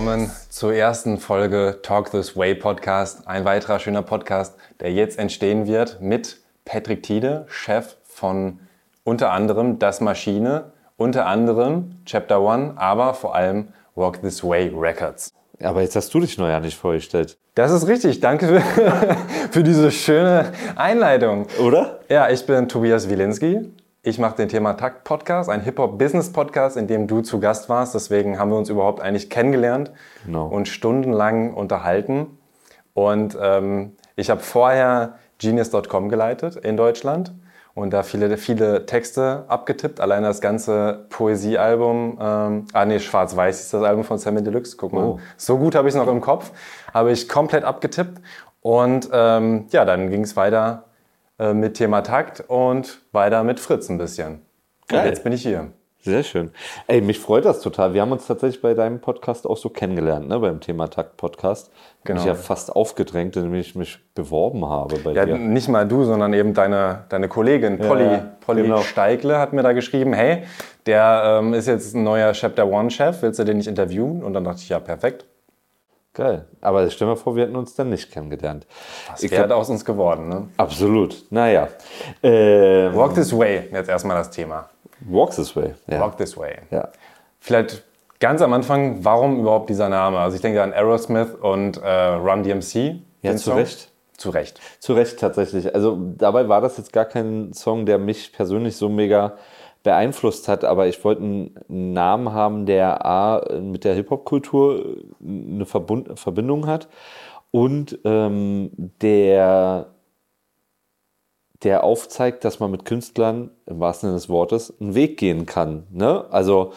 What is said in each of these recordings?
willkommen zur ersten Folge Talk This Way Podcast. Ein weiterer schöner Podcast, der jetzt entstehen wird mit Patrick Tiede, Chef von unter anderem Das Maschine, unter anderem Chapter One, aber vor allem Walk This Way Records. Aber jetzt hast du dich noch ja nicht vorgestellt. Das ist richtig. Danke für, für diese schöne Einleitung. Oder? Ja, ich bin Tobias Wilinski. Ich mache den Thema Takt Podcast, ein Hip-Hop-Business-Podcast, in dem du zu Gast warst. Deswegen haben wir uns überhaupt eigentlich kennengelernt Genau. und stundenlang unterhalten. Und ähm, ich habe vorher Genius.com geleitet in Deutschland und da viele, viele Texte abgetippt. Allein das ganze Poesiealbum, ähm, ah nee, Schwarz-Weiß ist das Album von Sammy Deluxe. Guck mal, Oh. so gut habe ich es noch im Kopf. Habe ich komplett abgetippt. Und ähm, ja, dann ging es weiter äh, mit Thema Takt und weiter mit Fritz ein bisschen. Geil. Und jetzt bin ich hier. Sehr schön. Ey, mich freut das total. Wir haben uns tatsächlich bei deinem Podcast auch so kennengelernt, ne? Beim Thema Takt-Podcast. Genau. Mich ja fast aufgedrängt, indem ich mich beworben habe bei Ja, dir. nicht mal du, sondern eben deine, deine Kollegin Polly, ja, Polly genau. Steigle hat mir da geschrieben, hey, der ähm, ist jetzt ein neuer Chapter One-Chef, willst du den nicht interviewen? Und dann dachte ich, ja, perfekt. Geil. Aber stell dir mal vor, wir hätten uns dann nicht kennengelernt. Ich wäre glaub- aus uns geworden, ne? Absolut. Naja. Ähm, Walk this way, jetzt erstmal das Thema. Walk this way. Ja. Walk this way. ja. Vielleicht ganz am Anfang, warum überhaupt dieser Name? Also ich denke an Aerosmith und äh, Run DMC. Ja, zu Song. Recht. Zu Recht. Zu Recht tatsächlich. Also dabei war das jetzt gar kein Song, der mich persönlich so mega beeinflusst hat, aber ich wollte einen Namen haben, der A mit der Hip-Hop-Kultur eine Verbund Verbindung hat und ähm, der, der aufzeigt, dass man mit Künstlern im wahrsten Sinne des Wortes einen Weg gehen kann. Ne? Also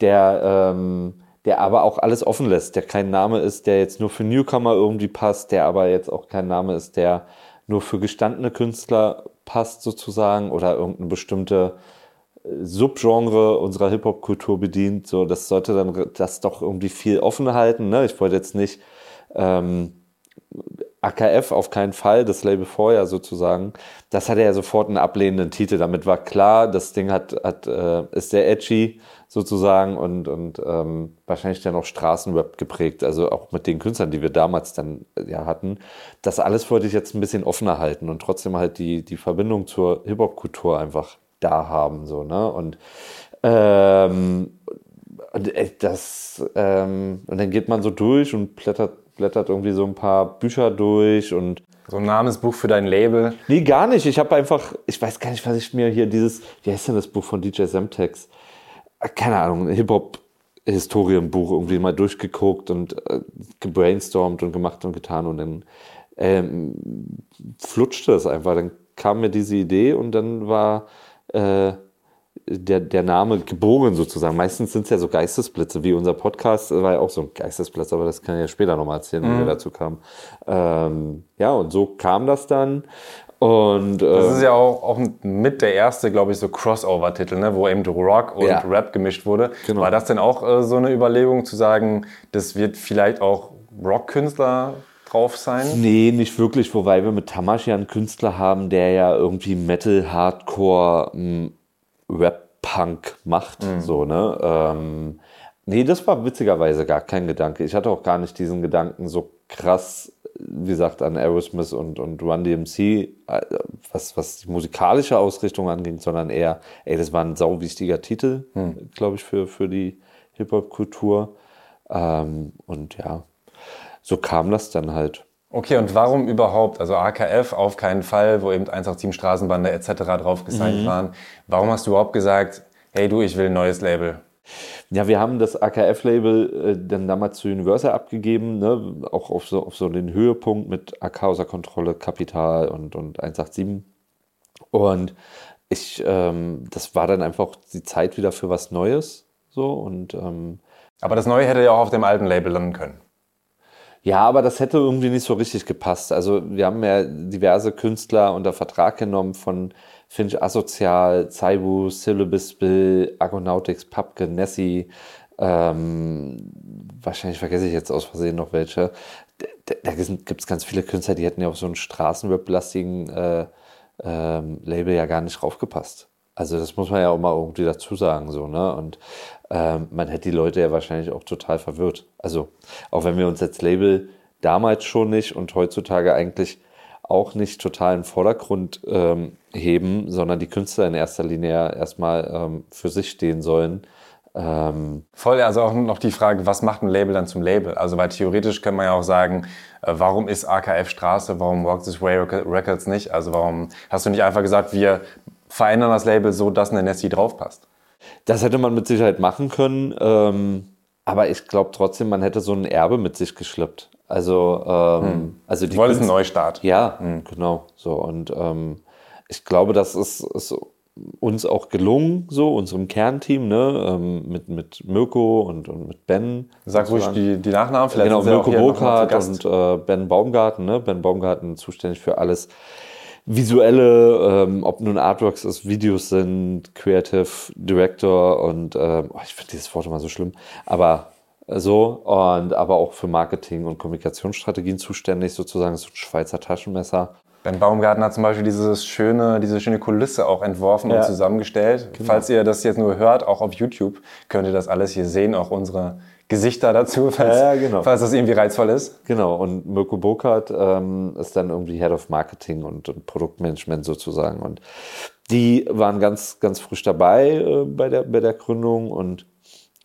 der, ähm, der aber auch alles offen lässt, der kein Name ist, der jetzt nur für Newcomer irgendwie passt, der aber jetzt auch kein Name ist, der nur für gestandene Künstler passt sozusagen oder irgendeine bestimmte äh, Subgenre unserer Hip-Hop-Kultur bedient. So, das sollte dann das doch irgendwie viel offen halten. Ne? Ich wollte jetzt nicht ähm, AKF auf keinen Fall, das Label vorher sozusagen, das hatte ja sofort einen ablehnenden Titel. Damit war klar, das Ding hat, hat äh, ist sehr edgy sozusagen und, und ähm, wahrscheinlich dann auch Straßenrap geprägt, also auch mit den Künstlern, die wir damals dann äh, ja hatten. Das alles wollte ich jetzt ein bisschen offener halten und trotzdem halt die, die Verbindung zur Hip-Hop-Kultur einfach da haben. So, ne? Und ähm, und äh, das, ähm, und dann geht man so durch und blättert, blättert irgendwie so ein paar Bücher durch und So ein Namensbuch für dein Label. Nee, gar nicht. Ich habe einfach, ich weiß gar nicht, was ich mir hier dieses, wie heißt denn das Buch von DJ Semtex? Äh, Keine Ahnung, ein Hip-Hop-Historienbuch irgendwie mal durchgeguckt und äh, gebrainstormt und gemacht und getan und dann ähm, flutschte es einfach. Dann kam mir diese Idee und dann war äh, der, der Name geboren sozusagen. Meistens sind es ja so Geistesblitze, wie unser Podcast war ja auch so ein Geistesblitz, aber das kann ich ja später nochmal erzählen, wie wir dazu kamen. Ähm, ja, und so kam das dann. Und Das äh, ist ja auch, auch mit der erste, glaube ich, so Crossover-Titel, ne? wo eben Rock und Ja. Rap gemischt wurde. Genau. War das denn auch äh, so eine Überlegung zu sagen, das wird vielleicht auch Rockkünstler drauf sein? Nee, nicht wirklich, wobei wir mit Tamashi einen Künstler haben, der ja irgendwie Metal, Hardcore, m, Rap, Punk macht. So, ne? Ähm, nee, das war witzigerweise gar kein Gedanke. Ich hatte auch gar nicht diesen Gedanken so krass, wie gesagt, an Aerosmith und, und Run DMC, äh, was, was die musikalische Ausrichtung anging, sondern eher, ey, das war ein sau wichtiger Titel, glaube ich, für, für die Hip-Hop-Kultur. Ähm, und ja, so kam das dann halt. Okay, und warum überhaupt? Also AKF auf keinen Fall, wo eben 187 Straßenbande etc. drauf gesigned Mhm. waren. Warum hast du überhaupt gesagt, hey du, ich will ein neues Label? Ja, wir haben das AKF-Label äh, dann damals zu Universal abgegeben, ne? auch auf so, auf so den Höhepunkt mit AK außer Kontrolle, Kapital und, und 187. Und ich, ähm, das war dann einfach die Zeit wieder für was Neues. So und ähm, Aber das Neue hätte ja auch auf dem alten Label landen können. Ja, aber das hätte irgendwie nicht so richtig gepasst. Also wir haben ja diverse Künstler unter Vertrag genommen von Finch Asozial, Zaibu, Syllabus Bill, Argonautics, Papke, Nessie. Ähm, wahrscheinlich vergesse ich jetzt aus Versehen noch welche. Da, da gibt es ganz viele Künstler, die hätten ja auf so einen Straßenrap-lastigen äh, ähm, Label ja gar nicht raufgepasst. Also das muss man ja auch mal irgendwie dazu sagen, so, ne? Und ähm, man hätte die Leute ja wahrscheinlich auch total verwirrt. Also auch wenn wir uns als Label damals schon nicht und heutzutage eigentlich auch nicht total den Vordergrund ähm, heben, sondern die Künstler in erster Linie erstmal ähm, für sich stehen sollen. Ähm Voll, also auch noch die Frage, was macht ein Label dann zum Label? Also weil theoretisch kann man ja auch sagen, äh, warum ist AKF Straße, warum Walk This Way Records nicht? Also warum hast du nicht einfach gesagt, wir verändern das Label so, dass eine Nessie draufpasst? Das hätte man mit Sicherheit machen können, ähm, aber ich glaube trotzdem, man hätte so ein Erbe mit sich geschleppt. Also, ähm, hm. also die wolltest einen Neustart. Ja, hm. genau. So und ähm, ich glaube, das ist, ist, uns auch gelungen, so unserem Kernteam, ne, ähm, mit, mit Mirko und, und mit Ben. Sag ruhig die, die Nachnamen, vielleicht. Genau, Mirko Burkhardt und äh, Ben Baumgarten, ne? Ben Baumgarten zuständig für alles visuelle, ähm, ob nun Artworks ist, Videos sind, Creative Director und ähm, oh, ich finde dieses Wort immer so schlimm, aber so und aber auch für Marketing und Kommunikationsstrategien zuständig, sozusagen so ein Schweizer Taschenmesser. Ben Baumgarten hat zum Beispiel dieses schöne, diese schöne Kulisse auch entworfen ja. und zusammengestellt. Genau. Falls ihr das jetzt nur hört, auch auf YouTube, könnt ihr das alles hier sehen, auch unsere Gesichter dazu, falls, ja, genau. falls das irgendwie reizvoll ist. Genau, und Mirko Burkhardt ähm, ist dann irgendwie Head of Marketing und, und, Produktmanagement sozusagen. Und die waren ganz, ganz frisch dabei äh, bei, der, bei der Gründung und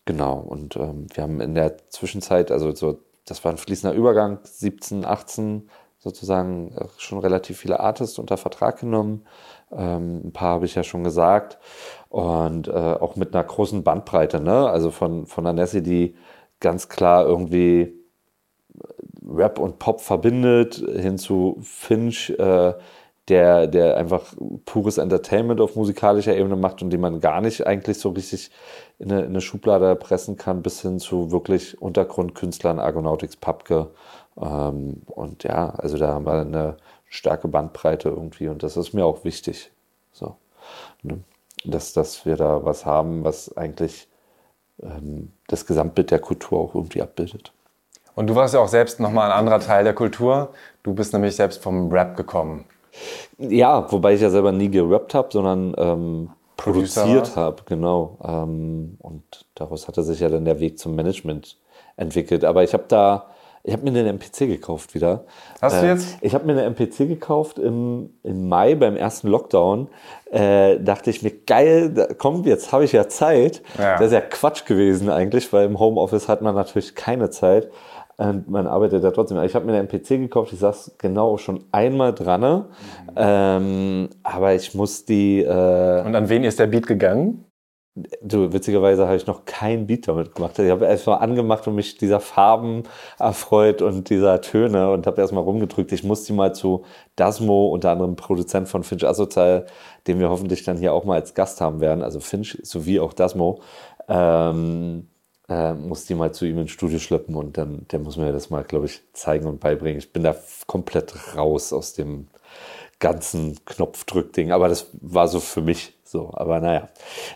genau, und ähm, wir haben in der Zwischenzeit, also so, das war ein fließender Übergang, 17, 18 sozusagen äh, schon relativ viele Artists unter Vertrag genommen. Ähm, ein paar habe ich ja schon gesagt. Und äh, auch mit einer großen Bandbreite, ne? Also von, von Anessi, die ganz klar irgendwie äh, Rap und Pop verbindet, hin zu Finch, äh, der, der einfach pures Entertainment auf musikalischer Ebene macht und den man gar nicht eigentlich so richtig in eine, in eine Schublade pressen kann, bis hin zu wirklich Untergrundkünstlern, Argonautics, Papke. Ähm, und ja, also da haben wir eine starke Bandbreite irgendwie und das ist mir auch wichtig. So. Ne? Dass, dass wir da was haben, was eigentlich ähm, das Gesamtbild der Kultur auch irgendwie abbildet. Und du warst ja auch selbst nochmal ein anderer Teil der Kultur. Du bist nämlich selbst vom Rap gekommen. Ja, wobei ich ja selber nie gerappt habe, sondern ähm, produziert habe, genau. Ähm, und daraus hatte sich ja dann der Weg zum Management entwickelt. Aber ich habe da ich habe mir einen MPC gekauft wieder. Hast du äh, jetzt? ich habe mir eine MPC gekauft im, im Mai beim ersten Lockdown. Äh, dachte ich mir, geil, komm, jetzt habe ich ja Zeit. Ja. Das ist ja Quatsch gewesen eigentlich, weil im Homeoffice hat man natürlich keine Zeit. Und man arbeitet da trotzdem. Ich habe mir einen MPC gekauft, ich saß genau schon einmal dran. Mhm. Ähm, aber ich muss die. Äh, Und an wen ist der Beat gegangen? Du, witzigerweise habe ich noch kein Beat damit gemacht. Ich habe erst mal angemacht und mich dieser Farben erfreut und dieser Töne und habe erst mal rumgedrückt. Ich muss die mal zu Dasmo, unter anderem Produzent von Finch Asozial, den wir hoffentlich dann hier auch mal als Gast haben werden, also Finch sowie auch Dasmo, ähm, äh, muss die mal zu ihm ins Studio schleppen und dann, der muss mir das mal, glaube ich, zeigen und beibringen. Ich bin da komplett raus aus dem ganzen Knopfdrückding, aber das war so für mich so, aber naja.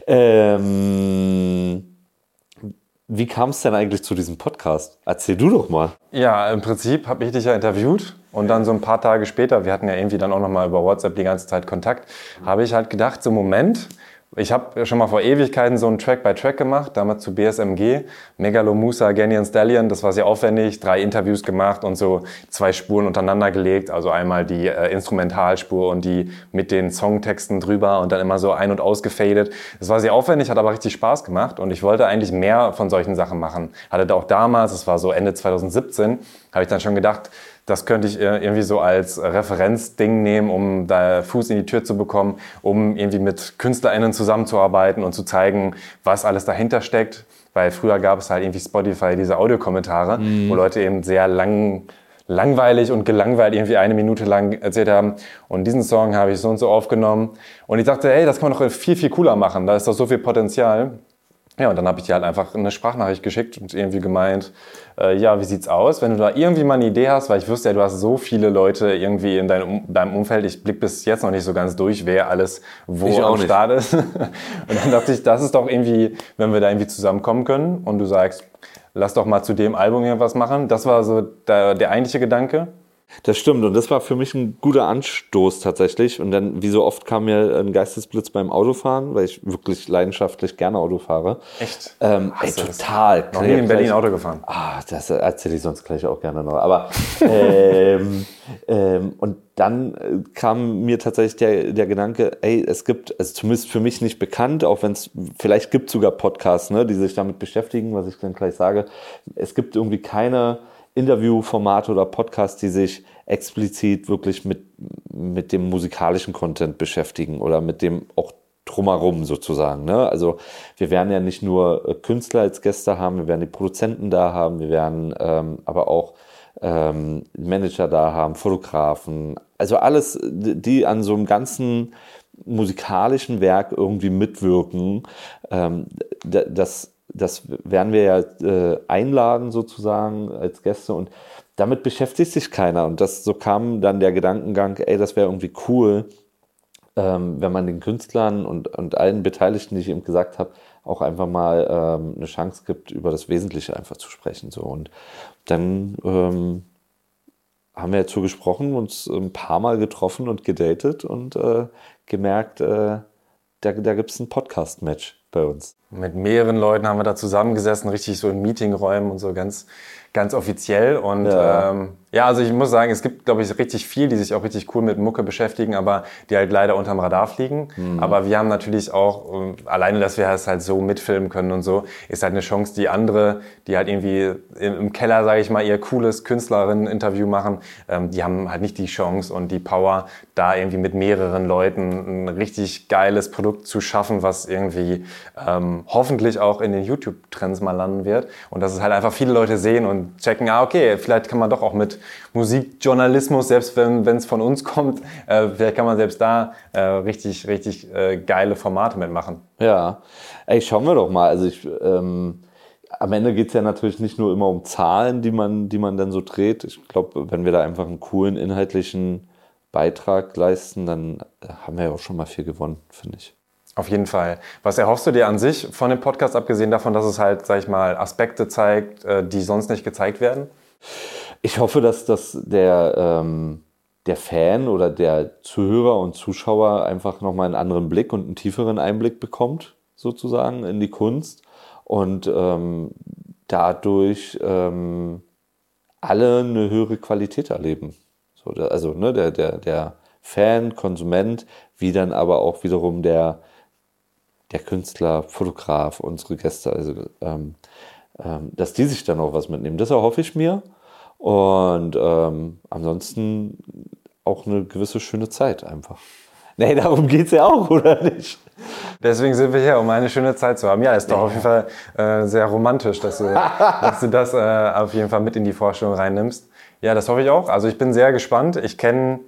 Ähm, wie kam es denn eigentlich zu diesem Podcast? Erzähl du doch mal. Ja, im Prinzip habe ich dich ja interviewt und dann so ein paar Tage später, wir hatten ja irgendwie dann auch noch mal über WhatsApp die ganze Zeit Kontakt, habe ich halt gedacht, so Moment, ich habe schon mal vor Ewigkeiten so einen Track-by-Track gemacht, damals zu BSMG. Megalomusa, Ganyan Stallion, das war sehr aufwendig, drei Interviews gemacht und so zwei Spuren untereinander gelegt. Also einmal die äh, Instrumentalspur und die mit den Songtexten drüber und dann immer so ein- und ausgefadet. Das war sehr aufwendig, hat aber richtig Spaß gemacht und ich wollte eigentlich mehr von solchen Sachen machen. Hatte da auch damals, das war so Ende 2017, habe ich dann schon gedacht, das könnte ich äh, irgendwie so als Referenzding nehmen, um da Fuß in die Tür zu bekommen, um irgendwie mit KünstlerInnen zusammenzuarbeiten und zu zeigen, was alles dahinter steckt. Weil früher gab es halt irgendwie Spotify diese Audiokommentare, mhm. wo Leute eben sehr lang, langweilig und gelangweilt irgendwie eine Minute lang erzählt haben. Und diesen Song habe ich so und so aufgenommen. Und ich dachte, hey, das kann man doch viel, viel cooler machen. Da ist doch so viel Potenzial. Ja, und dann habe ich dir halt einfach eine Sprachnachricht geschickt und irgendwie gemeint, äh, ja, wie sieht's aus? Wenn du da irgendwie mal eine Idee hast, weil ich wüsste ja, du hast so viele Leute irgendwie in deinem, deinem Umfeld, ich blick bis jetzt noch nicht so ganz durch, wer alles wo ich am Start ist. und dann dachte ich, das ist doch irgendwie, wenn wir da irgendwie zusammenkommen können und du sagst, lass doch mal zu dem Album irgendwas machen. Das war so der, der eigentliche Gedanke. Das stimmt und das war für mich ein guter Anstoß tatsächlich. Und dann, wie so oft, kam mir ein Geistesblitz beim Autofahren, weil ich wirklich leidenschaftlich gerne Auto fahre. Echt? Ähm, ey, total. Noch nie in Berlin Auto gefahren. Ah, das erzähle ich sonst gleich auch gerne noch. Aber ähm, ähm, und dann äh, kam mir tatsächlich der, der Gedanke, ey, es gibt, also zumindest für mich nicht bekannt, auch wenn es, vielleicht gibt sogar Podcasts, ne, die sich damit beschäftigen, was ich dann gleich sage. Es gibt irgendwie keine Interviewformate oder Podcasts, die sich explizit wirklich mit, mit dem musikalischen Content beschäftigen oder mit dem auch drumherum sozusagen. Ne? Also wir werden ja nicht nur äh, Künstler als Gäste haben, wir werden die Produzenten da haben, wir werden ähm, aber auch ähm, Manager da haben, Fotografen, also alles, die an so einem ganzen musikalischen Werk irgendwie mitwirken, ähm, das, das werden wir ja äh, einladen sozusagen als Gäste und damit beschäftigt sich keiner und das so kam dann der Gedankengang, ey, das wäre irgendwie cool, ähm, wenn man den Künstlern und, und allen Beteiligten, die ich eben gesagt habe, auch einfach mal ähm, eine Chance gibt, über das Wesentliche einfach zu sprechen. So. Und dann ähm, haben wir dazu gesprochen, uns ein paar Mal getroffen und gedatet und äh, gemerkt, äh, da, da gibt es ein Podcast-Match bei uns. Mit mehreren Leuten haben wir da zusammengesessen, richtig so in Meetingräumen und so ganz ganz offiziell. Und ja. Ähm, ja, also ich muss sagen, es gibt, glaube ich, richtig viel, die sich auch richtig cool mit Mucke beschäftigen, aber die halt leider unterm Radar fliegen. Mhm. Aber wir haben natürlich auch, ähm, alleine, dass wir es halt so mitfilmen können und so, ist halt eine Chance, die andere, die halt irgendwie im Keller, sage ich mal, ihr cooles Künstlerinnen-Interview machen, ähm, die haben halt nicht die Chance und die Power, da irgendwie mit mehreren Leuten ein richtig geiles Produkt zu schaffen, was irgendwie ähm, hoffentlich auch in den YouTube-Trends mal landen wird. Und dass es halt einfach viele Leute sehen und checken, ah, okay, vielleicht kann man doch auch mit Musikjournalismus, selbst wenn es von uns kommt, äh, vielleicht kann man selbst da äh, richtig, richtig äh, geile Formate mitmachen. Ja, ey, schauen wir doch mal. Also ich, ähm, am Ende geht es ja natürlich nicht nur immer um Zahlen, die man, die man dann so dreht. Ich glaube, wenn wir da einfach einen coolen inhaltlichen Beitrag leisten, dann haben wir ja auch schon mal viel gewonnen, finde ich. Auf jeden Fall. Was erhoffst du dir an sich von dem Podcast, abgesehen davon, dass es halt, sag ich mal, Aspekte zeigt, äh, die sonst nicht gezeigt werden? Ich hoffe, dass das der, ähm, der Fan oder der Zuhörer und Zuschauer einfach nochmal einen anderen Blick und einen tieferen Einblick bekommt, sozusagen, in die Kunst. Und ähm, dadurch ähm, alle eine höhere Qualität erleben. So, also ne, der, der, der Fan, Konsument, wie dann aber auch wiederum der, der Künstler, Fotograf, unsere Gäste, also ähm, ähm, dass die sich dann auch was mitnehmen. Das erhoffe ich mir. Und ähm, ansonsten auch eine gewisse schöne Zeit einfach. Nee, darum geht es ja auch, oder nicht? Deswegen sind wir hier, um eine schöne Zeit zu haben. Ja, ist doch ja. auf jeden Fall äh, sehr romantisch, dass du, dass du das äh, auf jeden Fall mit in die Vorstellung reinnimmst. Ja, das hoffe ich auch. Also ich bin sehr gespannt. Ich kenne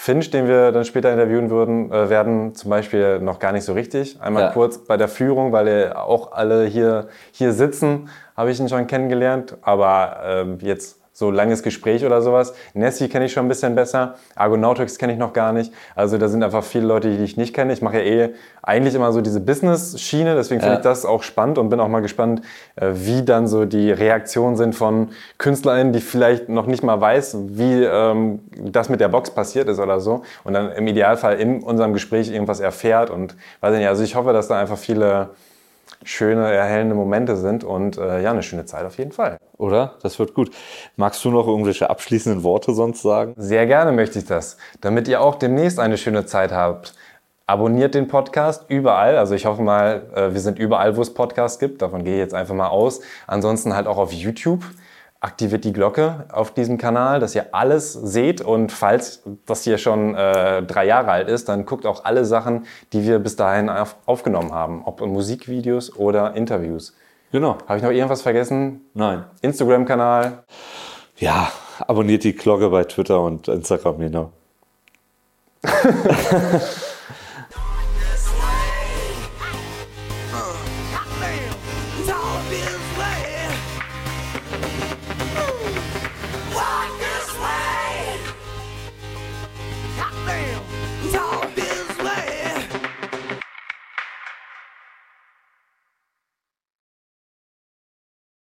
Finch, den wir dann später interviewen würden, äh, werden zum Beispiel noch gar nicht so richtig. Einmal ja. kurz bei der Führung, weil er auch alle hier, hier sitzen, habe ich ihn schon kennengelernt. Aber ähm, jetzt so langes Gespräch oder sowas. Nessie kenne ich schon ein bisschen besser. Argonautics kenne ich noch gar nicht. Also da sind einfach viele Leute, die ich nicht kenne. Ich mache ja eh eigentlich immer so diese Business-Schiene, deswegen finde ja. ich das auch spannend und bin auch mal gespannt, äh, wie dann so die Reaktionen sind von KünstlerInnen, die vielleicht noch nicht mal weiß, wie ähm, das mit der Box passiert ist oder so. Und dann im Idealfall in unserem Gespräch irgendwas erfährt und weiß nicht, also ich hoffe, dass da einfach viele schöne, erhellende Momente sind und äh, ja, eine schöne Zeit auf jeden Fall. Oder? Das wird gut. Magst du noch irgendwelche abschließenden Worte sonst sagen? Sehr gerne möchte ich das. Damit ihr auch demnächst eine schöne Zeit habt. Abonniert den Podcast überall. Also ich hoffe mal, äh, wir sind überall, wo es Podcasts gibt. Davon gehe ich jetzt einfach mal aus. Ansonsten halt auch auf YouTube aktiviert die Glocke auf diesem Kanal, dass ihr alles seht und falls das hier schon äh, drei Jahre alt ist, dann guckt auch alle Sachen, die wir bis dahin auf, aufgenommen haben, ob Musikvideos oder Interviews. Genau. Habe ich noch irgendwas vergessen? Nein. Instagram-Kanal? Ja, abonniert die Glocke bei Twitter und Instagram, genau.